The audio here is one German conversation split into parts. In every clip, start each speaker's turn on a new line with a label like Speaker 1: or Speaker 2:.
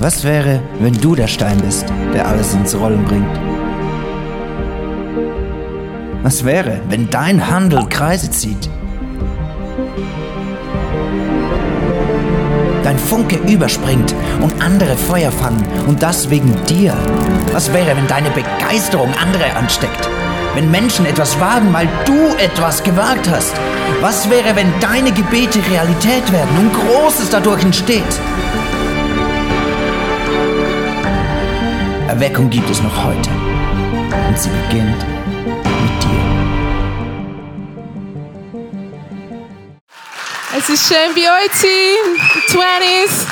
Speaker 1: Was wäre, wenn du der Stein bist, der alles ins Rollen bringt? Was wäre, wenn dein Handel Kreise zieht? Dein Funke überspringt und andere Feuer fangen und das wegen dir. Was wäre, wenn deine Begeisterung andere ansteckt? Wenn Menschen etwas wagen, weil du etwas gewagt hast? Was wäre, wenn deine Gebete Realität werden und Großes dadurch entsteht? Erweckung gibt es noch heute. Und sie beginnt mit dir.
Speaker 2: Es ist schön bei euch zu sein, die 20s.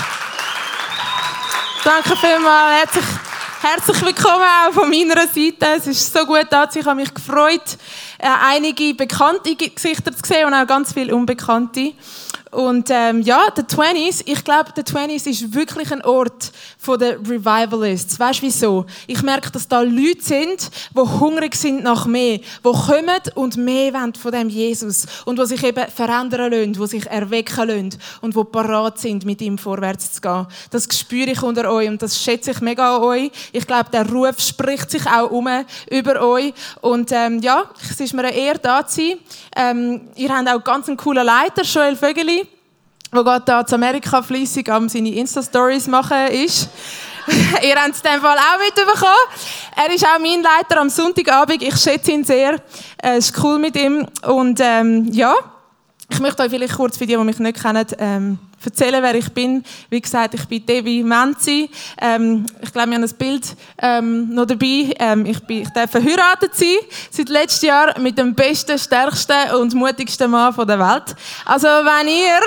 Speaker 2: Danke vielmals. Herzlich, herzlich willkommen auch von meiner Seite. Es ist so gut da. Ich habe mich gefreut, äh, einige bekannte Gesichter zu sehen und auch ganz viele unbekannte. Und ähm, ja, der 20s, ich glaube, der 20s ist wirklich ein Ort von den Revivalists. Weißt du wieso? Ich merke, dass da Leute sind, die hungrig sind nach mehr, die kommen und mehr wollen von dem Jesus und die sich eben verändern lassen, die sich erwecken lassen und die parat sind, mit ihm vorwärts zu gehen. Das spüre ich unter euch und das schätze ich mega an euch. Ich glaube, der Ruf spricht sich auch um über euch. Und ähm, ja, es ist mir eine Ehre, da zu sein. Ähm, ihr habt auch ganz einen coolen Leiter, Joel Vögeli wo gerade da zu Amerika fleissig am seine Insta-Stories machen ist. Ihr habt es in dem Fall auch mitbekommen. Er ist auch mein Leiter am Sonntagabend. Ich schätze ihn sehr. Es ist cool mit ihm. Und ähm, ja, ich möchte euch vielleicht kurz für die, die mich nicht kennen, ähm, erzählen, wer ich bin. Wie gesagt, ich bin Devi Menzi. Ähm, ich glaube, wir haben ein Bild ähm, noch dabei. Ähm, ich, bin, ich darf verheiratet sein, seit letztem Jahr mit dem besten, stärksten und mutigsten Mann der Welt. Also, wenn ihr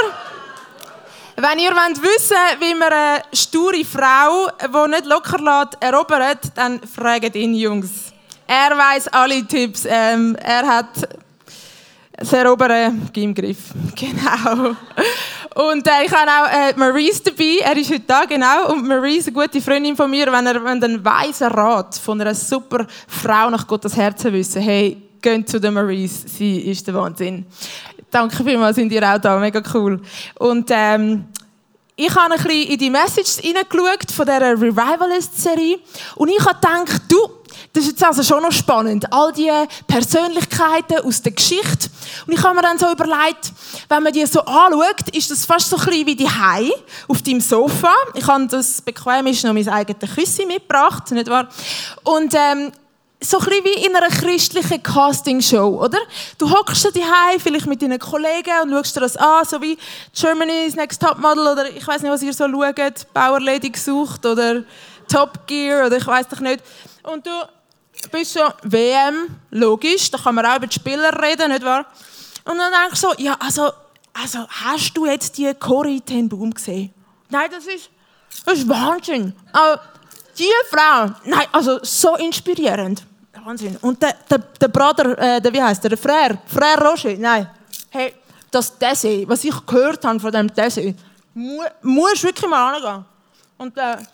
Speaker 2: wenn ihr wollt wissen wie man eine sture Frau, die nicht locker lässt, erobert, dann fragt ihn, Jungs. Er weiß alle Tipps. Ähm, er hat das Erobern im Griff. Genau. Und äh, ich habe auch äh, Maurice dabei. Er ist heute da, genau. Und Maurice, eine gute Freundin von mir, wenn er wenn einen weisen Rat von einer super Frau nach Gottes Herzen wissen, hey, geht zu der Maurice. Sie ist der Wahnsinn. Danke vielmals, sind ihr auch da. Mega cool. Und ähm, ich habe ein bisschen in die Messages hineingeschaut von dieser Revivalist-Serie und ich habe gedacht, du, das ist jetzt also schon noch spannend. All die Persönlichkeiten aus der Geschichte. Und ich habe mir dann so überlegt, wenn man die so anschaut, ist das fast so ein bisschen wie die Hai auf deinem Sofa. Ich habe das bequem ist noch mein eigenes Küssi mitgebracht, nicht wahr? Und ähm, so ein bisschen wie in einer christlichen Castingshow, oder? Du hockst da daheim, vielleicht mit deinen Kollegen und schaust dir das an, so wie Germany's Next Topmodel oder ich weiß nicht, was ihr so schaut, Bauerledig gesucht oder Top Gear oder ich weiß doch nicht. Und du bist so WM, logisch, da kann man auch über die Spieler reden, nicht wahr? Und dann denkst du so, ja, also, also hast du jetzt die Corrie ten Boom gesehen? Nein, das ist, das ist Wahnsinn. Aber die Frau, nein, also so inspirierend. Wahnsinn. Und der, der, der Bruder, äh, wie heißt der, der Frère, Frère Roger, nein. Hey, das Dessay, was ich gehört habe von dem Dessay, mu muss wirklich mal angehen. Und der,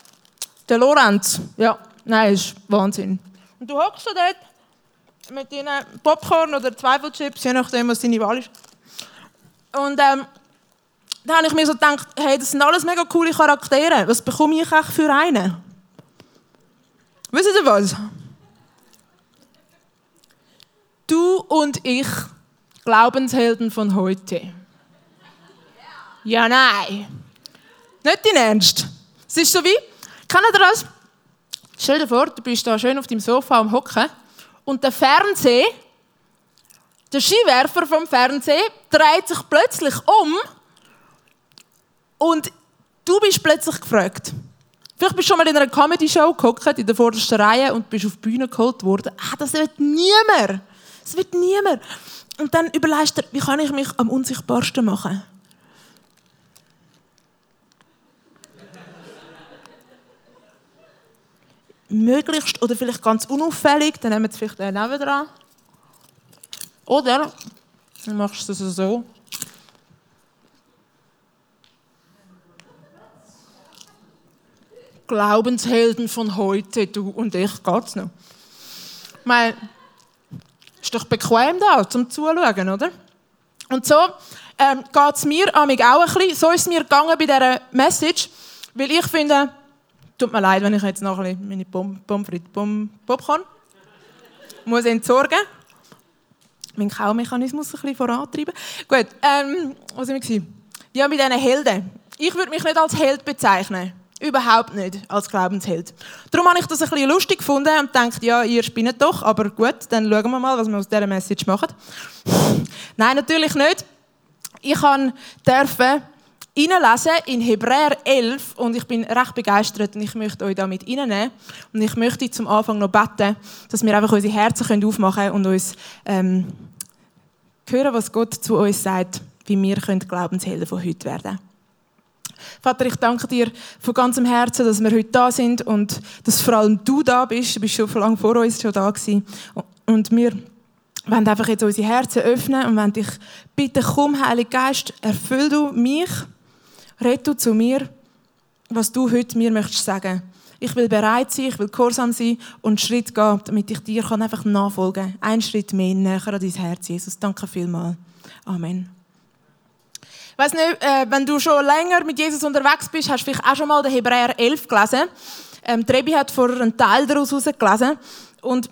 Speaker 2: der Lorenz, ja, nein, ist Wahnsinn. Und du hockst da dort mit deinen Popcorn oder Zweifelchips, je nachdem, was deine Wahl ist. Und ähm, da habe ich mir so gedacht, hey, das sind alles mega coole Charaktere. Was bekomme ich eigentlich für einen? Wisst ihr was? Du und ich, Glaubenshelden von heute. Ja, nein. Nicht in Ernst. Es ist so wie, kennt ihr das? Stell dir vor, du bist da schön auf dem Sofa am Hocken und der Fernseher, der Skiwerfer vom Fernseher, dreht sich plötzlich um und du bist plötzlich gefragt. Vielleicht bist du schon mal in einer Comedy-Show gehockt, in der vordersten Reihe und bist auf die Bühne geholt worden. Ah, das wird niemand. Es wird niemand. Und dann überlegst du wie kann ich mich am unsichtbarsten machen? Möglichst oder vielleicht ganz unauffällig, dann nehmen wir es vielleicht neben dran. Oder dann machst du es so. Glaubenshelden von heute, du und ich, geht's noch. Meine, ist doch bequem da, zum Zuschauen, oder? Und so ähm, geht es mir auch ein bisschen, so ist es mir gegangen bei dieser Message. Weil ich finde, tut mir leid, wenn ich jetzt noch ein bisschen meine Pommes frites, Popcorn muss entsorgen. Mein Kaumechanismus ein bisschen vorantreiben. Gut, ähm, was war ich? Ja, mit diesen Helden. Ich würde mich nicht als Held bezeichnen. Überhaupt nicht als Glaubensheld. Darum habe ich das ein bisschen lustig gefunden und gedacht, ja, ihr spinnet doch, aber gut, dann schauen wir mal, was wir aus dieser Message machen. Nein, natürlich nicht. Ich durfte reinlesen in Hebräer 11 und ich bin recht begeistert und ich möchte euch damit reinnehmen. Und ich möchte zum Anfang noch beten, dass wir einfach unsere Herzen aufmachen können und uns ähm, hören, was Gott zu uns sagt, wie wir Glaubenshelden von heute werden können. Vater, ich danke dir von ganzem Herzen, dass wir heute da sind und dass vor allem du da bist. Du bist schon lange vor uns schon da gewesen. Und wir wollen einfach jetzt unsere Herzen öffnen und wollen dich bitten, komm, Heiliger Geist, erfüll du mich, red du zu mir, was du heute mir möchtest sagen. Ich will bereit sein, ich will gehorsam sein und einen Schritt gehen, damit ich dir einfach nachfolgen kann. Ein Schritt mehr näher an dein Herz, Jesus. Danke vielmals. Amen. Ich weiss nicht, äh, wenn du schon länger mit Jesus unterwegs bist, hast du vielleicht auch schon mal den Hebräer 11 gelesen. Ähm, Trebi hat vor einen Teil daraus gelesen. Und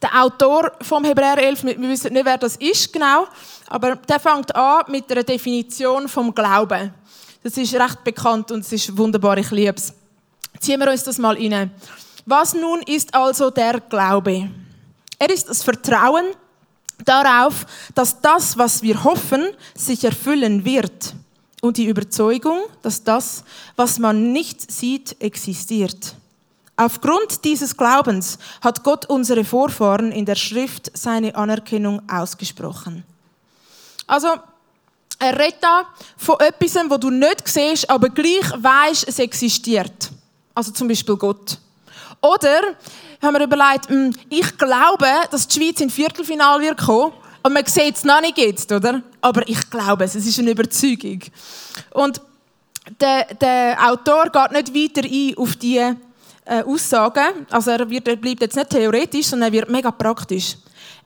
Speaker 2: der Autor vom Hebräer 11, wir wissen nicht, wer das ist genau, aber der fängt an mit einer Definition vom Glauben. Das ist recht bekannt und es ist wunderbar, ich liebe es. Ziehen wir uns das mal rein. Was nun ist also der Glaube? Er ist das Vertrauen darauf, dass das, was wir hoffen, sich erfüllen wird. Und die Überzeugung, dass das, was man nicht sieht, existiert. Aufgrund dieses Glaubens hat Gott unsere Vorfahren in der Schrift seine Anerkennung ausgesprochen. Also, er redet da von etwas, wo du nicht siehst, aber gleich weißt, es existiert. Also zum Beispiel Gott. Oder haben wir überlegt, hm, ich glaube, dass die Schweiz ins Viertelfinale wird kommen. Und man sieht es noch nicht jetzt, oder? Aber ich glaube es, es ist eine Überzeugung. Und der, der Autor geht nicht weiter ein auf die äh, Aussagen. Also er, wird, er bleibt jetzt nicht theoretisch, sondern er wird mega praktisch.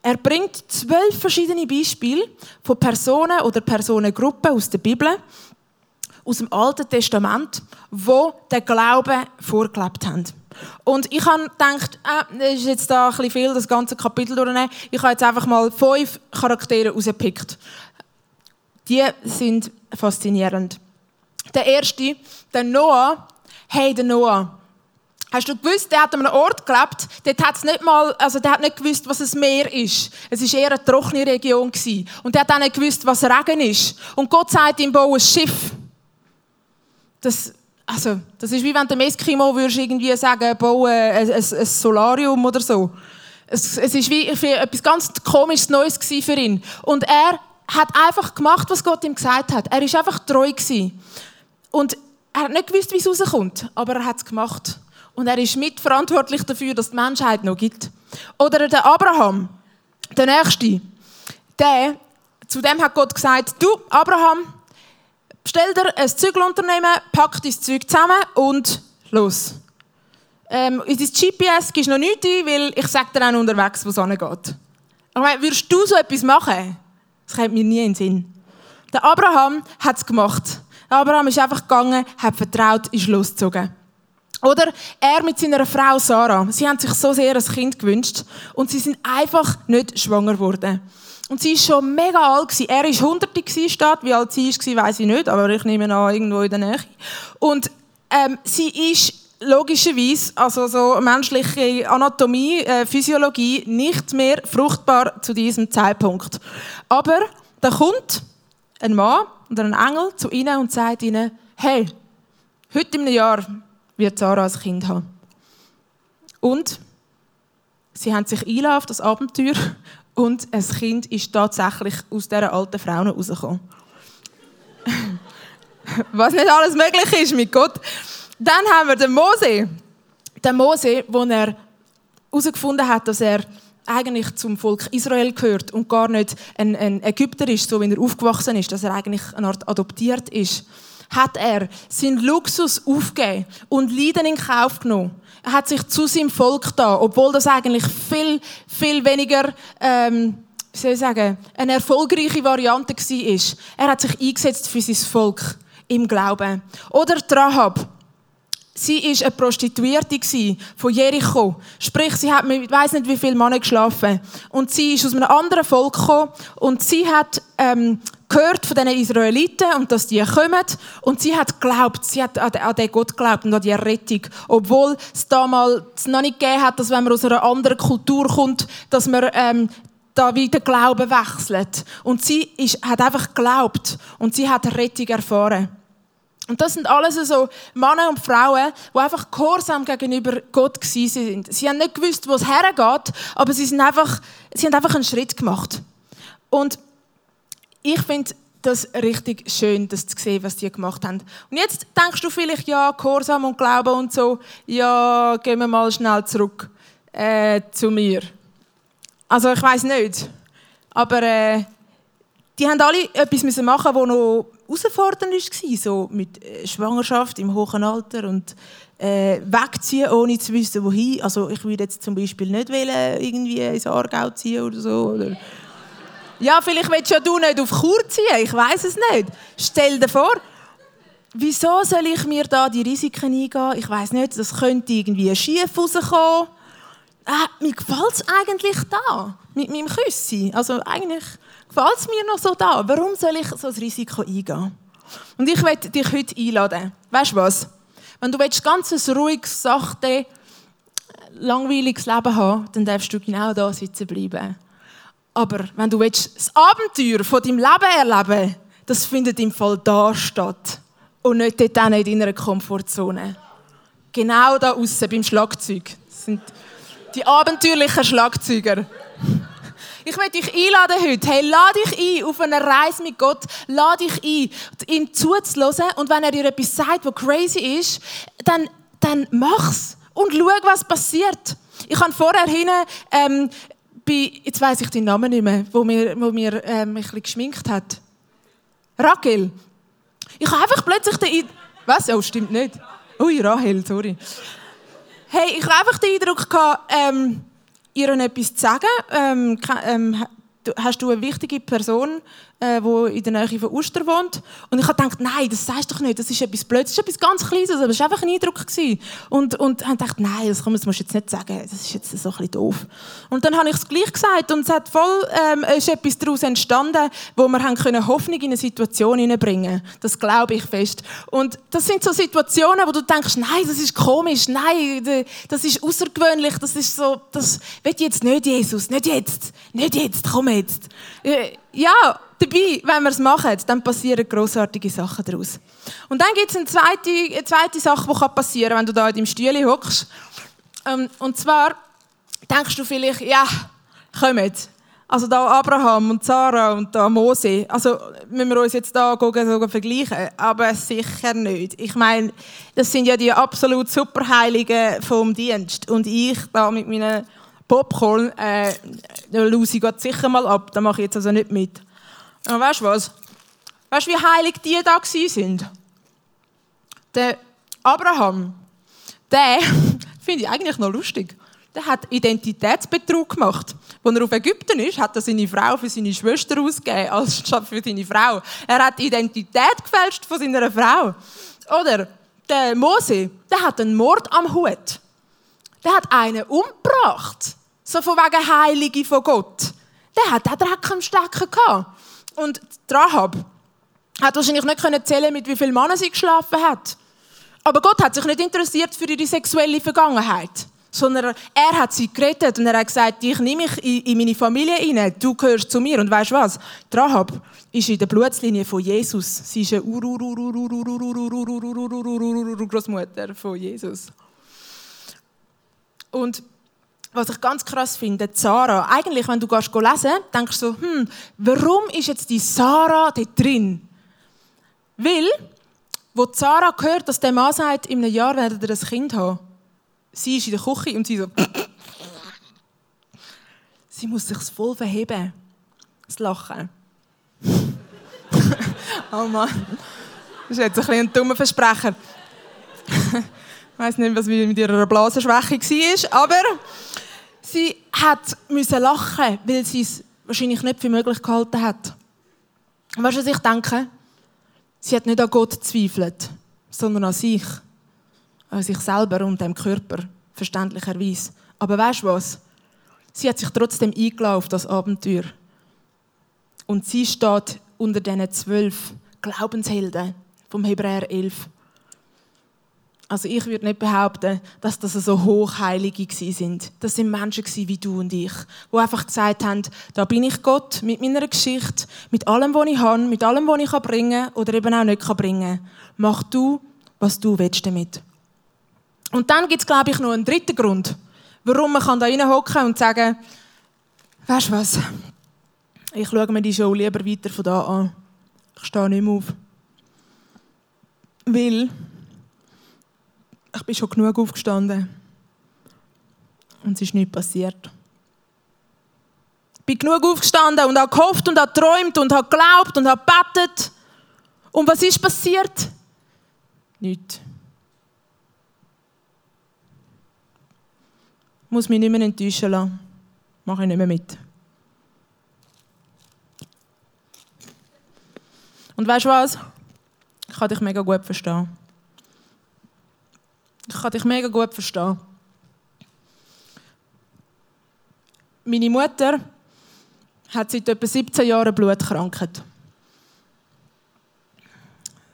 Speaker 2: Er bringt zwölf verschiedene Beispiele von Personen oder Personengruppen aus der Bibel, aus dem Alten Testament, wo den Glauben vorgelebt haben. Und ich habe gedacht, äh, das ist jetzt da ein bisschen viel, das ganze Kapitel durchnehmen. Ich habe jetzt einfach mal fünf Charaktere rausgepickt. Die sind faszinierend. Der erste, der Noah. Hey, der Noah. Hast du gewusst, der hat an einem Ort gelebt, dort hat's nicht mal, also der hat nicht gewusst, was ein Meer ist. Es war eher eine trockene Region. Gewesen. Und der hat auch nicht gewusst, was Regen ist. Und Gott sagt ihm, bau ein Schiff. Das also, das ist wie wenn der Eskimo irgendwie sagen, bauen ein, ein, ein Solarium oder so. Es, es ist wie etwas ganz komisches Neues für ihn. Und er hat einfach gemacht, was Gott ihm gesagt hat. Er ist einfach treu gewesen. Und er hat nicht gewusst, wie es rauskommt, aber er hat es gemacht. Und er ist mitverantwortlich dafür, dass die Menschheit noch gibt. Oder der Abraham, der Nächste, der, zu dem hat Gott gesagt, du, Abraham, Stell dir ein Zügelunternehmen, pack dein Zeug zusammen und los. Ähm, in dein GPS gibst du noch nichts ein, weil ich sage dir auch unterwegs, wo es hingeht. Ich meine, würdest du so etwas machen? Das kommt mir nie in den Sinn. Der Abraham hat es gemacht. Der Abraham ist einfach gegangen, hat vertraut, ist losgezogen. Oder er mit seiner Frau Sarah. Sie haben sich so sehr ein Kind gewünscht und sie sind einfach nicht schwanger geworden. Und sie war schon mega alt. Gewesen. Er war hunderte statt. Wie alt sie war, weiß ich nicht, aber ich nehme an, irgendwo in der Nähe. Und ähm, sie ist logischerweise, also so menschliche Anatomie, äh, Physiologie, nicht mehr fruchtbar zu diesem Zeitpunkt. Aber da kommt ein Mann oder ein Engel zu ihnen und sagt ihnen, hey, heute im Jahr wird Sarah ein Kind haben. Und sie haben sich auf das Abenteuer und ein Kind ist tatsächlich aus dieser alten Frau rausgekommen. Was nicht alles möglich ist mit Gott. Dann haben wir den Mose. Den Mose, wo er herausgefunden hat, dass er eigentlich zum Volk Israel gehört und gar nicht ein, ein Ägypter ist, so wie er aufgewachsen ist, dass er eigentlich eine Art adoptiert ist, hat er seinen Luxus aufgegeben und Leiden in Kauf genommen er hat sich zu seinem Volk da, obwohl das eigentlich viel, viel weniger, ähm, wie soll ich sagen, eine erfolgreiche Variante war. Er hat sich eingesetzt für sein Volk im Glauben. Oder Rahab. Sie war eine Prostituierte von Jericho. Sprich, sie hat mit, weiß nicht wie viele Männer geschlafen. Und sie ist aus einem anderen Volk gekommen und sie hat ähm, gehört von diesen Israeliten und dass die kommen. Und sie hat geglaubt, sie hat an den Gott geglaubt und an die Rettung. Obwohl es damals noch nicht gegeben hat, dass wenn man aus einer anderen Kultur kommt, dass man ähm, da wieder Glauben wechselt. Und sie ist, hat einfach geglaubt und sie hat Rettung erfahren. Und das sind alles so Männer und Frauen, die einfach gehorsam gegenüber Gott sind. Sie haben nicht gewusst, wo es hergeht, aber sie, sind einfach, sie haben einfach einen Schritt gemacht. Und ich finde das richtig schön, das zu sehen, was die gemacht haben. Und jetzt denkst du vielleicht, ja, Gehorsam und Glauben und so, ja, gehen wir mal schnell zurück äh, zu mir. Also ich weiß nicht, aber äh, die haben alle etwas müssen machen, was noch herausfordernd war, so mit äh, Schwangerschaft im hohen Alter und äh, wegziehen, ohne zu wissen, wohin. Also ich würde jetzt zum Beispiel nicht wollen, irgendwie ins Aargau ziehen oder so. Oder ja, vielleicht willst ja du nicht auf Kur ziehen, ich weiß es nicht. Stell dir vor, wieso soll ich mir da die Risiken eingehen? Ich weiß nicht, das könnte irgendwie schief rauskommen. Äh, mir gefällt es eigentlich da, mit meinem Küssi. Also eigentlich gefällt es mir noch so da. Warum soll ich so ein Risiko eingehen? Und ich möchte dich heute einladen. Weißt du was? Wenn du willst, ganz ein ruhiges, sachte, langweiliges Leben haben dann darfst du genau da sitzen bleiben. Aber wenn du willst, das Abenteuer von deinem Leben erleben das findet im Fall da statt. Und nicht dort in deiner Komfortzone. Genau da außen beim Schlagzeug. Das sind die abenteuerlichen Schlagzeuger. Ich möchte dich einladen heute. Hey, lade dich ein auf eine Reise mit Gott. Lade dich ein, ihm zuzulassen. Und wenn er dir etwas sagt, was crazy ist, dann, dann mach's. Und schau, was passiert. Ich habe vorher hinten, ähm, bei, jetzt weiss ich den Namen nicht mehr, wo mir, wo mir ähm, ein bisschen geschminkt hat. Raquel. Ich habe einfach plötzlich den Was? Oh, stimmt nicht. Ui, Rahel, sorry. Hey, ich habe einfach den Eindruck gehabt, ähm, ihr etwas zu sagen. Ähm, ähm, hast du eine wichtige Person, äh, die in der Nähe von Uster wohnt. Und ich habe gedacht, nein, das sagst du doch nicht, das ist etwas Blödes, das ist etwas ganz Kleines, aber es war einfach ein Eindruck. Gewesen. Und, und habe gedacht, nein, das, komm, das musst du jetzt nicht sagen, das ist jetzt so ein bisschen doof. Und dann habe ich es gleich gesagt und es hat voll, ähm, ist etwas daraus entstanden, wo wir haben können Hoffnung in eine Situation hineinbringen Das glaube ich fest. Und das sind so Situationen, wo du denkst, nein, das ist komisch, nein, das ist außergewöhnlich, das ist so, das will jetzt nicht Jesus, nicht jetzt, nicht jetzt, komm jetzt. Äh, ja, dabei, wenn wir es machen, dann passieren grossartige Sachen daraus. Und dann gibt es eine zweite, eine zweite Sache, die passieren kann, wenn du da in deinem Stühle hockst. Ähm, und zwar denkst du vielleicht, ja, kommt. Also da Abraham und Sarah und da Mose. Also müssen wir uns jetzt da sogar vergleichen, aber sicher nicht. Ich meine, das sind ja die absolut superheiligen vom Dienst und ich da mit meinen Popcorn, äh, lose ich sicher mal ab. Da mache ich jetzt also nicht mit. Und weißt du was? Weißt du, wie heilig die da sind? Der Abraham, der finde ich eigentlich noch lustig. Der hat Identitätsbetrug gemacht. Als er auf Ägypten ist, hat er seine Frau für seine Schwester ausgegeben, als statt für seine Frau. Er hat die Identität gefälscht von seiner Frau. Oder der Mose, der hat einen Mord am Hut. Der hat einen umgebracht. So von wegen Heilige von Gott. Der hat auch Dreck am Stecken gehabt. Und Rahab hat wahrscheinlich nicht erzählen mit wie vielen Männern sie geschlafen hat. Aber Gott hat sich nicht interessiert für ihre sexuelle Vergangenheit. Sondern er hat sie gerettet und er hat gesagt, ich nehme mich in meine Familie rein, du gehörst zu mir. Und weißt du was? Rahab ist in der Blutslinie von Jesus. Sie ist eine Großmutter von Jesus. Und was ich ganz krass finde, Sarah, eigentlich, wenn du gehst lesen, denkst du so, hm, warum ist jetzt die Sarah da drin? Weil, wo Sarah hört, dass der Mann sagt, in einem Jahr werdet ihr ein Kind haben, sie ist in der Küche und sie so, sie muss sich voll verheben, das Lachen. oh Mann, das ist jetzt ein, bisschen ein dummer Versprecher. ich weiß nicht, was mit ihrer Blasenschwäche war, aber sie hat müssen lachen, weil sie es wahrscheinlich nicht für möglich gehalten hat. Und weißt du, was ich denke? Sie hat nicht an Gott gezweifelt, sondern an sich. an sich selber und dem Körper, verständlicherweise. Aber weißt du was? Sie hat sich trotzdem eingeladen auf das Abenteuer. Und sie steht unter diesen zwölf Glaubenshelden vom Hebräer 11. Also ich würde nicht behaupten, dass das so Hochheilige sind. Das sind Menschen wie du und ich, die einfach gesagt haben, da bin ich Gott mit meiner Geschichte, mit allem, was ich habe, mit allem, was ich bringen kann oder eben auch nicht bringen kann. Mach du, was du willst damit. Und dann gibt es, glaube ich, noch einen dritten Grund, warum man da reinhocken und sagen, weißt du was, ich schaue mir die Show lieber weiter von da an. Ich stehe nicht mehr auf. Weil ich bin schon genug aufgestanden. Und es ist nichts passiert. Ich bin genug aufgestanden und habe gehofft und habe geträumt und habe geglaubt und habe gebetet. Und was ist passiert? Nichts. Ich muss mich nicht mehr enttäuschen lassen. Mache ich nicht mehr mit. Und weißt du was? Ich kann dich mega gut verstehen. Ich kann dich mega gut verstehen. Meine Mutter hat seit etwa 17 Jahren Blutkrankheit.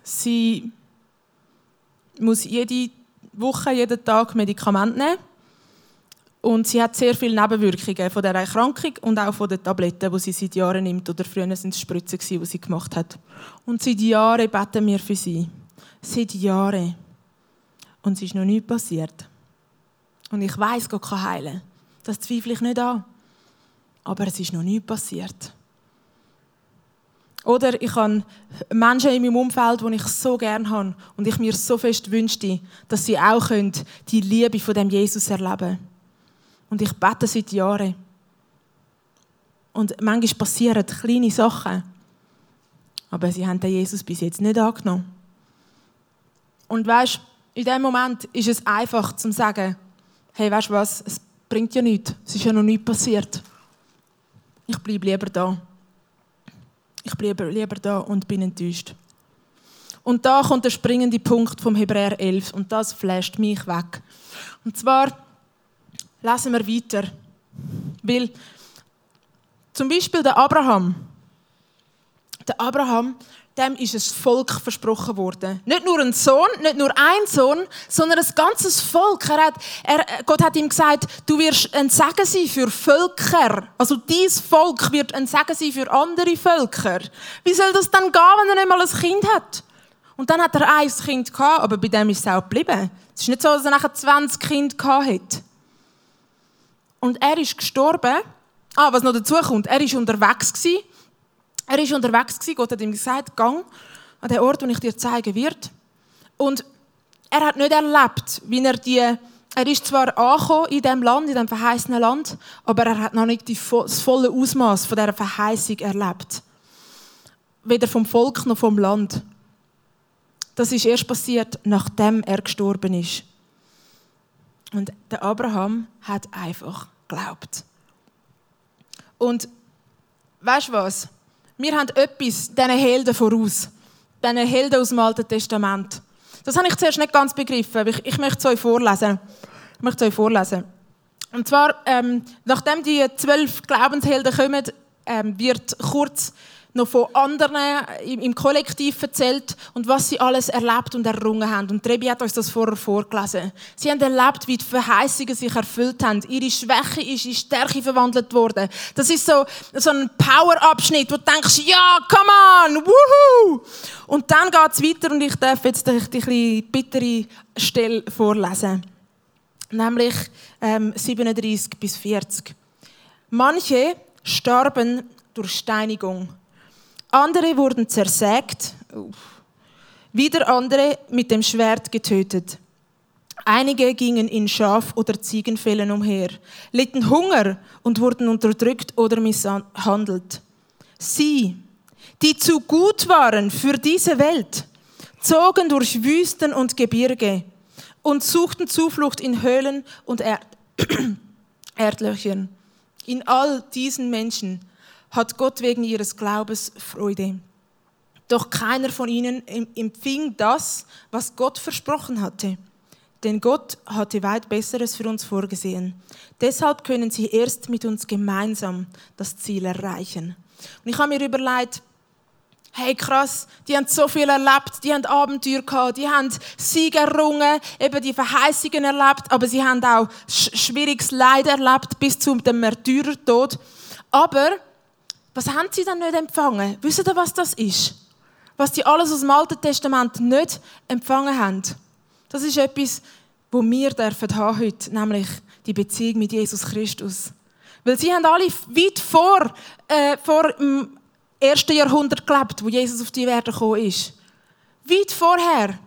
Speaker 2: Sie muss jede Woche, jeden Tag Medikamente nehmen. Und sie hat sehr viele Nebenwirkungen von dieser Erkrankung und auch von den Tabletten, die sie seit Jahren nimmt. Oder früher waren es Spritzen, die sie gemacht hat. Und seit Jahren beten wir für sie. Seit Jahren. Und es ist noch nichts passiert. Und ich weiß, Gott kann heilen. Das zweifle ich nicht an. Aber es ist noch nichts passiert. Oder ich habe Menschen in meinem Umfeld, die ich so gerne habe und ich mir so fest wünschte, dass sie auch die Liebe von dem Jesus erleben können. Und ich bete seit Jahren. Und manchmal passieren kleine Sachen. Aber sie haben den Jesus bis jetzt nicht angenommen. Und weißt, in dem Moment ist es einfach zu sagen, hey, weißt du was, es bringt ja nichts. Es ist ja noch nichts passiert. Ich bleibe lieber da. Ich bleibe lieber da und bin enttäuscht. Und da kommt der springende Punkt vom Hebräer 11 und das flasht mich weg. Und zwar lesen wir weiter. Weil zum Beispiel der Abraham, der Abraham, dem ist ein Volk versprochen worden. Nicht nur ein Sohn, nicht nur ein Sohn, sondern ein ganzes Volk. Er hat, er, Gott hat ihm gesagt, du wirst ein Segen sein für Völker. Also dieses Volk wird ein Segen sein für andere Völker. Wie soll das dann gehen, wenn er nicht mal ein Kind hat? Und dann hat er ein Kind gehabt, aber bei dem ist es auch geblieben. Es ist nicht so, dass er nachher 20 Kinder gehabt hat. Und er ist gestorben. Ah, was noch dazu kommt, er ist unterwegs gewesen. Er ist unterwegs. Gott hat ihm gesagt, gang an den Ort, den ich dir zeigen werde. Und er hat nicht erlebt, wie er die er ist zwar angekommen in dem Land, in dem verheißenen Land, aber er hat noch nicht das volle Ausmaß von dieser Verheißung erlebt. Weder vom Volk noch vom Land. Das ist erst passiert, nachdem er gestorben ist. Und der Abraham hat einfach geglaubt. Und weißt du was? Wir haben etwas diesen Helden voraus. Diesen Helden aus dem Alten Testament. Das habe ich zuerst nicht ganz begriffen, ich, ich möchte es euch vorlesen. Ich möchte es euch vorlesen. Und zwar, ähm, nachdem die zwölf Glaubenshelden kommen, ähm, wird kurz noch von anderen im Kollektiv erzählt und was sie alles erlebt und errungen haben. Und Trebi hat uns das vorher vorgelesen. Sie haben erlebt, wie die Verheißungen sich erfüllt haben. Ihre Schwäche ist in Stärke verwandelt worden. Das ist so, so ein Power-Abschnitt, wo du denkst, ja, come on, wuhu! Und dann geht es weiter und ich darf jetzt die, die bittere Stelle vorlesen. Nämlich ähm, 37 bis 40. Manche starben durch Steinigung andere wurden zersägt, wieder andere mit dem Schwert getötet. Einige gingen in Schaf- oder Ziegenfällen umher, litten Hunger und wurden unterdrückt oder misshandelt. Sie, die zu gut waren für diese Welt, zogen durch Wüsten und Gebirge und suchten Zuflucht in Höhlen und Erd Erdlöchern. In all diesen Menschen hat Gott wegen ihres Glaubens Freude. Doch keiner von ihnen empfing das, was Gott versprochen hatte. Denn Gott hatte weit Besseres für uns vorgesehen. Deshalb können sie erst mit uns gemeinsam das Ziel erreichen. Und ich habe mir überlegt, hey krass, die haben so viel erlebt, die haben Abenteuer gehabt, die haben Siege errungen, eben die Verheißungen erlebt, aber sie haben auch schwieriges Leid erlebt bis zum Märtyrertod. Aber was haben sie dann nicht empfangen? Wisst ihr, was das ist? Was die alles aus dem Alten Testament nicht empfangen haben. Das ist etwas, wo wir dürfen haben heute, nämlich die Beziehung mit Jesus Christus. Weil sie haben alle weit vor, äh, vor dem ersten Jahrhundert gelebt, wo Jesus auf die Erde gekommen ist. Weit vorher.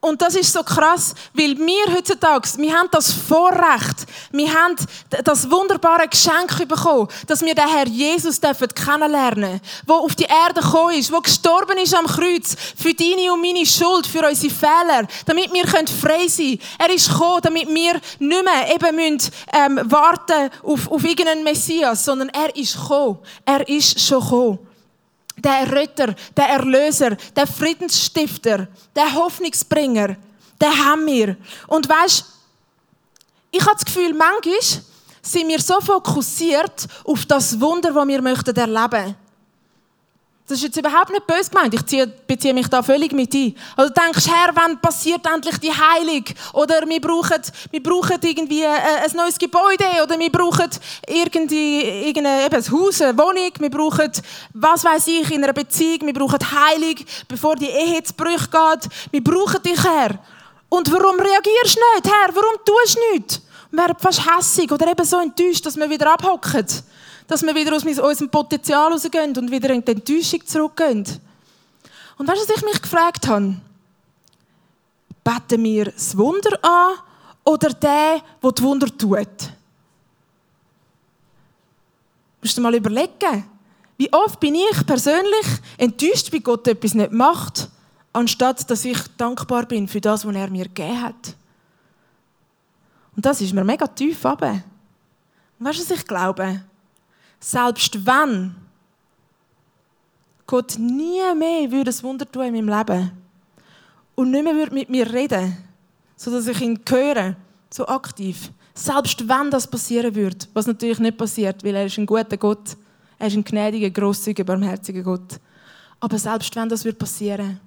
Speaker 2: Und das ist so krass, weil wir heutzutage, wir haben das Vorrecht, wir haben das wunderbare Geschenk bekommen, dass wir den Herr Jesus dürfen kennenlernen, der auf die Erde gekommen ist, der gestorben ist am Kreuz für deine und meine Schuld, für unsere Fehler, damit wir frei sein können. Er ist gekommen, damit wir nicht mehr eben müssen, ähm, warten auf, auf irgendeinen Messias, sondern er ist gekommen. Er ist schon gekommen der Retter, der Erlöser, der Friedensstifter, der Hoffnungsbringer, der haben wir. Und weißt, ich habe das Gefühl, manchmal sind wir so fokussiert auf das Wunder, das wir möchten erleben möchten das ist jetzt überhaupt nicht böse gemeint. Ich ziehe, beziehe mich da völlig mit ein. Also du denkst, Herr, wann passiert endlich die Heilung? Oder wir brauchen, wir brauchen irgendwie äh, ein neues Gebäude oder wir brauchen irgendwie, irgendein, eben ein Haus, eine Wohnung. Wir brauchen, was weiß ich, in einer Beziehung. Wir brauchen Heilung, bevor die Ehe zu Bruch geht. Wir brauchen dich, Herr. Und warum reagierst du nicht, Herr? Warum tust du nichts? Wir werden fast hässig oder eben so enttäuscht, dass wir wieder abhocken dass wir wieder aus unserem Potenzial rausgehen und wieder in die Enttäuschung zurückgehen. Und weißt du, was ich mich gefragt habe? Beten wir das Wunder an oder der, der die Wunder tut? Musst du mal überlegen. Wie oft bin ich persönlich enttäuscht, wie Gott etwas nicht macht, anstatt dass ich dankbar bin für das, was er mir gegeben hat. Und das ist mir mega tief runter. Und weißt du, was ich glaube? Selbst wenn Gott nie mehr würde ein Wunder tun in meinem Leben und nicht mehr würde mit mir reden, sodass ich ihn höre, so aktiv. Selbst wenn das passieren würde, was natürlich nicht passiert, weil er ist ein guter Gott, er ist ein gnädiger, großzügiger, barmherziger Gott. Aber selbst wenn das würde passieren,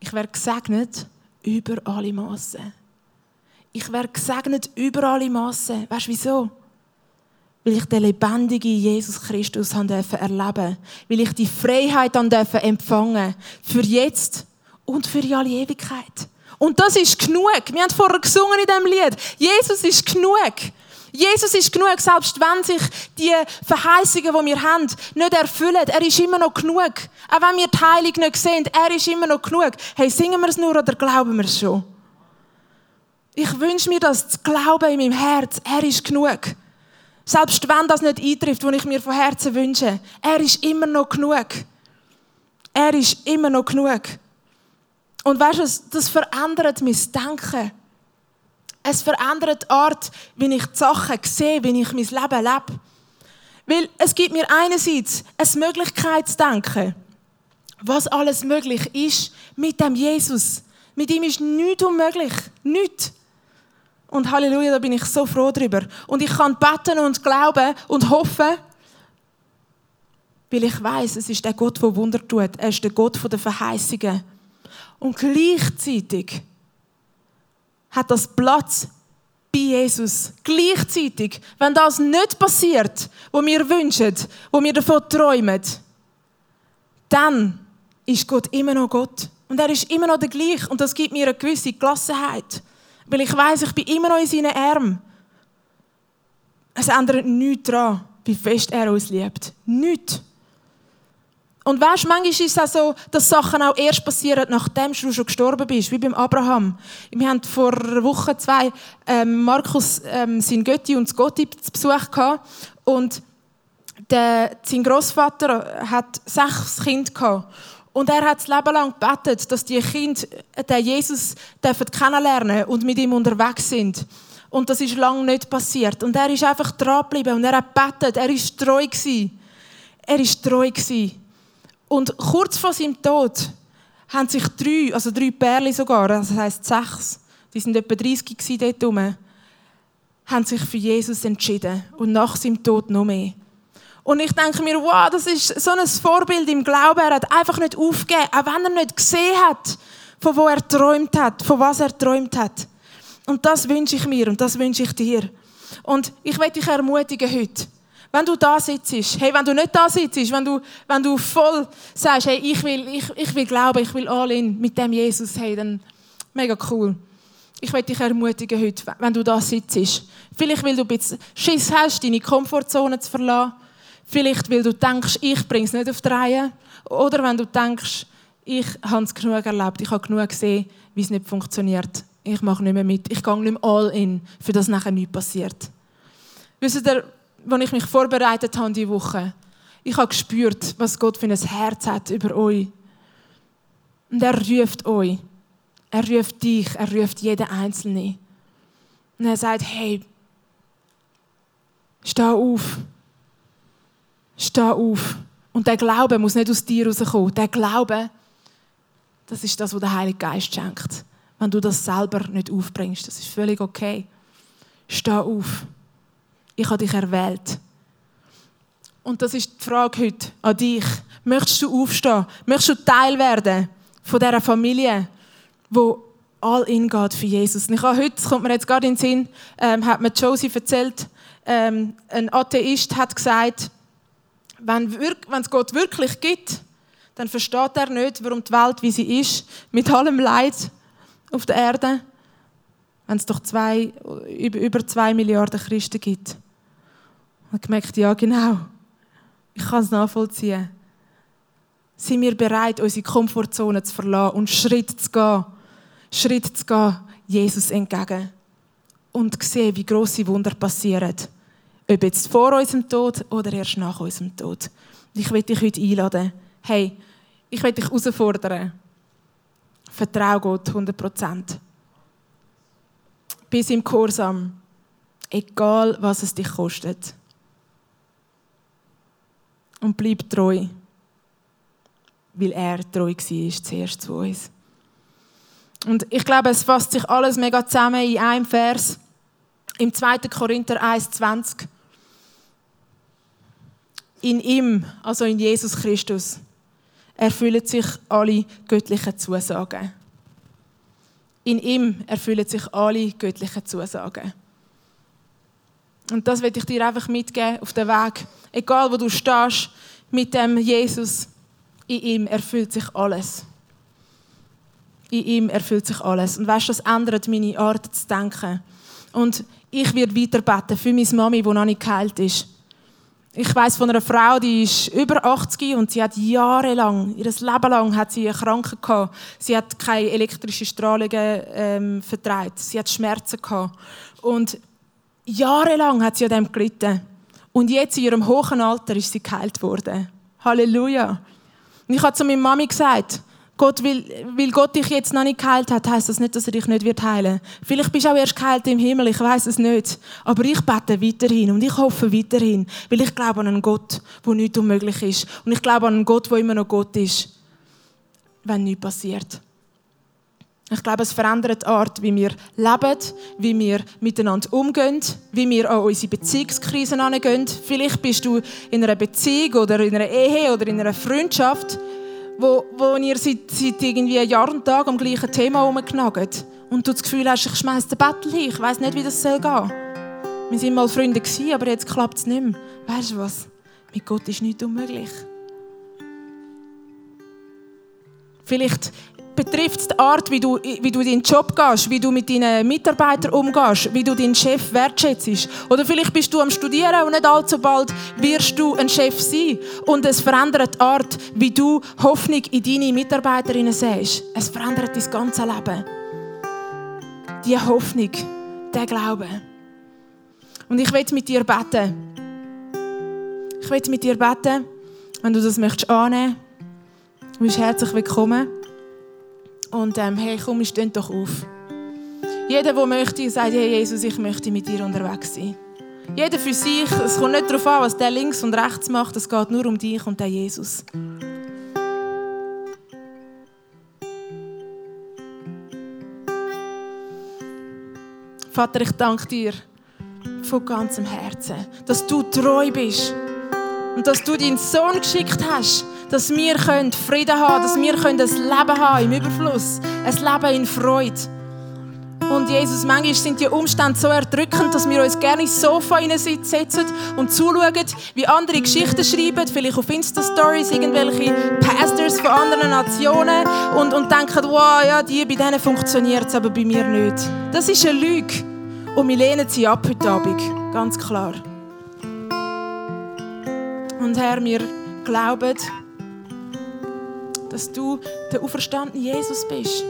Speaker 2: ich wäre gesegnet über alle Massen. Ich wäre gesegnet über alle Massen. Weißt du wieso? Weil ich den lebendigen Jesus Christus erleben durfte. Weil ich die Freiheit empfangen für jetzt und für alle Ewigkeit. Und das ist genug. Wir haben vorher gesungen in diesem Lied. Jesus ist genug. Jesus ist genug, selbst wenn sich die Verheißungen, die wir haben, nicht erfüllen. Er ist immer noch genug. Auch wenn wir die Heilung nicht sehen, er ist immer noch genug. Hey, singen wir es nur oder glauben wir es schon? Ich wünsche mir das zu glauben in meinem Herz. Er ist genug. Selbst wenn das nicht eintrifft, was ich mir von Herzen wünsche. Er ist immer noch genug. Er ist immer noch genug. Und weißt du, das verändert mein Denken. Es verändert die Art, wie ich die Sachen sehe, wie ich mein Leben lebe. Weil es gibt mir einerseits eine Möglichkeit zu denken, was alles möglich ist mit dem Jesus. Mit ihm ist nichts unmöglich. Nichts. Und Halleluja, da bin ich so froh drüber. Und ich kann beten und glauben und hoffen, weil ich weiß, es ist der Gott, der Wunder tut. Er ist der Gott der Verheißungen. Und gleichzeitig hat das Platz bei Jesus. Gleichzeitig, wenn das nicht passiert, wo wir wünschen, wo wir davon träumen, dann ist Gott immer noch Gott. Und er ist immer noch der gleiche. Und das gibt mir eine gewisse Gelassenheit. Weil ich weiß, ich bin immer noch in seinen Armen. Es ändert nichts daran, wie fest er uns liebt. Nichts. Und weißt, du, manchmal ist es auch so, dass Sachen auch erst passieren, nachdem du schon gestorben bist, wie beim Abraham. Wir hatten vor einer Woche zwei ähm, Markus, ähm, sein Götti und das Gotti zu Besuch gehabt. Und der, sein Großvater hat sechs Kinder gehabt. Und er hat das Leben lang gebetet, dass die Kinder den Jesus kennenlernen und mit ihm unterwegs sind. Und das ist lange nicht passiert. Und er ist einfach dran geblieben und er hat gebetet. Er ist treu gewesen. Er ist treu gewesen. Und kurz vor seinem Tod haben sich drei, also drei Pärchen sogar, das heißt sechs, die sind etwa 30 dort rum, haben sich für Jesus entschieden und nach seinem Tod noch mehr. Und ich denke mir, wow, das ist so ein Vorbild im Glauben. Er hat einfach nicht aufgegeben, auch wenn er nicht gesehen hat, von wo er träumt hat, von was er träumt hat. Und das wünsche ich mir und das wünsche ich dir. Und ich möchte dich ermutigen heute. Wenn du da sitzt, hey, wenn du nicht da sitzt, wenn du, wenn du voll sagst, hey, ich will, ich, ich will glauben, ich will all in mit dem Jesus, hey, dann mega cool. Ich möchte dich ermutigen heute, wenn du da sitzt. Vielleicht, weil du ein bisschen Schiss hast, deine Komfortzone zu verlassen. Vielleicht, weil du denkst, ich bringe es nicht auf die Reihe. Oder wenn du denkst, ich habe es genug erlebt, ich habe genug gesehen, wie es nicht funktioniert. Ich mache nicht mehr mit. Ich gehe nicht mehr all in, für das nachher nichts passiert. Wisst ihr, als ich mich vorbereitet habe diese Woche, ich habe gespürt, was Gott für ein Herz hat über euch. Und er ruft euch. Er ruft dich, er ruft jeden Einzelnen. Und er sagt, hey, steh auf. Steh auf. Und der Glaube muss nicht aus dir rauskommen. Der Glaube, das ist das, was der Heilige Geist schenkt. Wenn du das selber nicht aufbringst, das ist völlig okay. Steh auf. Ich habe dich erwählt. Und das ist die Frage heute an dich. Möchtest du aufstehen? Möchtest du Teil werden von dieser Familie, wo all in geht für Jesus? Und ich habe heute, das kommt mir jetzt gerade in den Sinn, ähm, hat mir Josie erzählt, ähm, ein Atheist hat gesagt, wenn es Gott wirklich gibt, dann versteht er nicht, warum die Welt, wie sie ist, mit allem Leid auf der Erde, wenn es doch zwei, über zwei Milliarden Christen gibt. Und gemerkt, ja genau, ich kann es nachvollziehen. Sind wir bereit, unsere Komfortzone zu verlassen und Schritt zu gehen, Schritt zu gehen, Jesus entgegen und sehen, wie grosse Wunder passieren. Ob jetzt vor unserem Tod oder erst nach unserem Tod. Ich will dich heute einladen. Hey, ich will dich herausfordern. Vertrau Gott 100%. Bis im Kursam. Egal, was es dich kostet. Und bleib treu. Weil er treu war zuerst zu uns. Und ich glaube, es fasst sich alles mega zusammen in einem Vers. Im 2. Korinther 1,20 in ihm, also in Jesus Christus, erfüllen sich alle göttlichen Zusagen. In ihm erfüllen sich alle göttlichen Zusagen. Und das will ich dir einfach mitgeben auf den Weg. Egal wo du stehst, mit dem Jesus, in ihm erfüllt sich alles. In ihm erfüllt sich alles. Und weißt du, das ändert meine Art zu denken. Und ich werde weiter beten für meine Mami, die noch nicht geheilt ist. Ich weiß von einer Frau, die ist über 80 und sie hat jahrelang, ihr Leben lang hat sie Kranken gehabt. Sie hat keine elektrische Strahlungen ähm, vertreibt. Sie hat Schmerzen gehabt. Und jahrelang hat sie an dem gelitten. Und jetzt in ihrem hohen Alter ist sie geheilt worden. Halleluja. Und ich habe zu meiner Mami gesagt, Gott will, weil Gott dich jetzt noch nicht geheilt hat, heißt das nicht, dass er dich nicht wird heilen. Vielleicht bist du auch erst geheilt im Himmel, ich weiß es nicht. Aber ich bete weiterhin und ich hoffe weiterhin, weil ich glaube an einen Gott, wo nichts unmöglich ist. Und ich glaube an einen Gott, wo immer noch Gott ist, wenn nichts passiert. Ich glaube, es verändert die Art, wie wir leben, wie wir miteinander umgehen, wie wir an unsere Beziehungskrisen angehen. Vielleicht bist du in einer Beziehung oder in einer Ehe oder in einer Freundschaft, wo, wo ihr seit, seit irgendwie Jahr und Tag am gleichen Thema herumknagt und du das Gefühl hast, ich schmeiße den Battle hin, ich weiß nicht, wie das soll gehen. Wir waren mal Freunde, aber jetzt klappt es nicht mehr. Weißt du was? Mit Gott ist nichts unmöglich. Vielleicht betrifft die Art, wie du, wie du deinen Job gehst, wie du mit deinen Mitarbeitern umgehst, wie du deinen Chef wertschätzt. Oder vielleicht bist du am Studieren und nicht allzu bald wirst du ein Chef sein. Und es verändert die Art, wie du Hoffnung in deine Mitarbeiterinnen siehst. Es verändert dein ganze Leben. Die Hoffnung, der Glaube. Und ich will mit dir beten. Ich will mit dir beten, wenn du das möchtest annehmen. Du bist herzlich willkommen. Und ähm, hey, komm, wir stehen doch auf. Jeder, der möchte, sagt, hey Jesus, ich möchte mit dir unterwegs sein. Jeder für sich. Es kommt nicht darauf an, was der links und rechts macht. Es geht nur um dich und den Jesus. Vater, ich danke dir von ganzem Herzen, dass du treu bist und dass du deinen Sohn geschickt hast, dass wir Frieden haben können, dass wir ein Leben haben im Überfluss, ein Leben in Freude. Und Jesus, manchmal sind die Umstände so erdrückend, dass wir uns gerne ins Sofa setzen und zuschauen, wie andere Geschichten schreiben, vielleicht auf Insta-Stories, irgendwelche Pastors von anderen Nationen und, und denken, wow, ja, die, bei denen funktioniert es, aber bei mir nicht. Das ist eine Lüge. Und wir lehnen sie ab heute Abend, ganz klar. Und Herr, wir glauben, dass du der auferstandene Jesus bist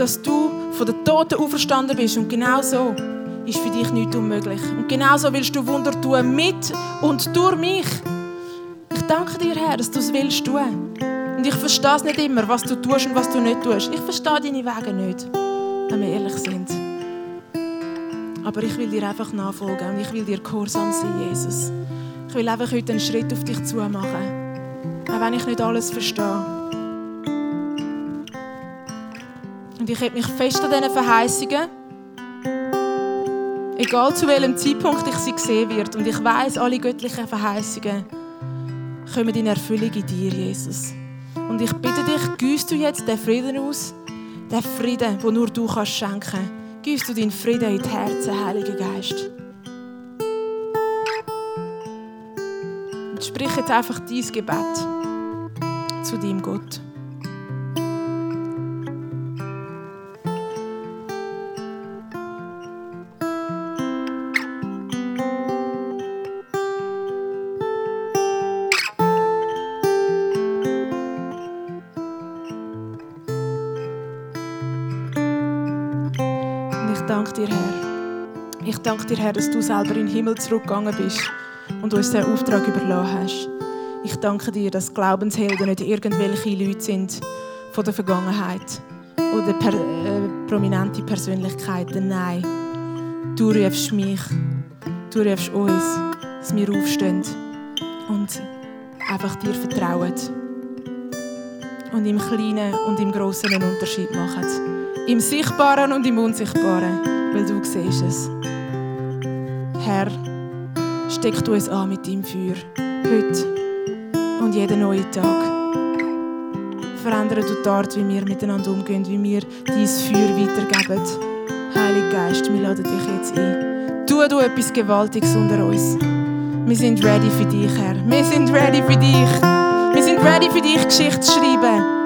Speaker 2: dass du von den Toten auferstanden bist. Und genau so ist für dich nichts unmöglich. Und genau so willst du Wunder tun mit und durch mich. Ich danke dir, Herr, dass du es willst tun. Und ich verstehe es nicht immer, was du tust und was du nicht tust. Ich verstehe deine Wege nicht, wenn wir ehrlich sind. Aber ich will dir einfach nachfolgen und ich will dir gehorsam sein, Jesus. Ich will einfach heute einen Schritt auf dich zu machen. Auch wenn ich nicht alles verstehe. Und ich hätte mich fest an diesen Verheißungen, egal zu welchem Zeitpunkt ich sie sehen wird. Und ich weiß, alle göttlichen Verheißungen kommen in Erfüllung in dir, Jesus. Und ich bitte dich, güsst du jetzt den Frieden aus, den Frieden, den nur du kannst schenken. Güsst du deinen Frieden in die Herzen, Heiliger Geist. Und sprich jetzt einfach dein Gebet zu deinem Gott. danke dir, Herr. Ich danke dir, Herr, dass du selber in den Himmel zurückgegangen bist und uns diesen Auftrag überlassen hast. Ich danke dir, dass Glaubenshelden nicht irgendwelche Leute sind von der Vergangenheit oder per, äh, prominente Persönlichkeiten. Nein, du rufst mich, du rufst uns, dass wir aufstehen und einfach dir vertrauen und im Kleinen und im Großen einen Unterschied machen. Im Sichtbaren und im Unsichtbaren, weil du siehst es. Herr, steck du uns an mit deinem Feuer, heute und jeden neuen Tag. Verändere du die Art, wie wir miteinander umgehen, wie wir dein Feuer weitergeben. Heiliger Geist, wir laden dich jetzt ein. Tu du etwas Gewaltiges unter uns. Wir sind ready für dich, Herr. Wir sind ready für dich. Wir sind ready für dich, Geschichte zu schreiben.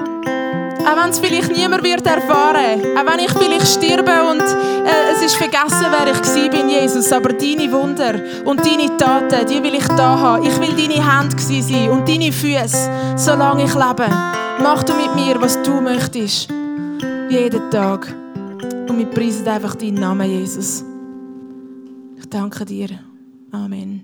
Speaker 2: Auch wenn es vielleicht niemand wird erfahren. Auch wenn ich vielleicht sterbe und äh, es ist vergessen, wer ich war, bin Jesus. Aber deine Wunder und deine Taten, die will ich da haben. Ich will deine Hand sein und deine Füße, solange ich lebe. Mach du mit mir, was du möchtest. Jeden Tag. Und wir preisen einfach deinen Namen, Jesus. Ich danke dir. Amen.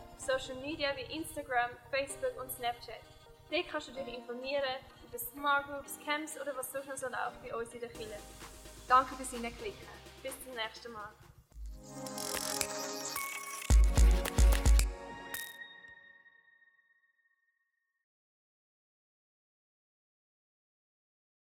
Speaker 3: Social Media wie Instagram, Facebook und Snapchat. Dort kannst du dich informieren über Smart Groups, Camps oder was noch so läuft bei uns in der Kirche.
Speaker 4: Danke fürs Hineinklicken.
Speaker 3: Bis zum nächsten Mal.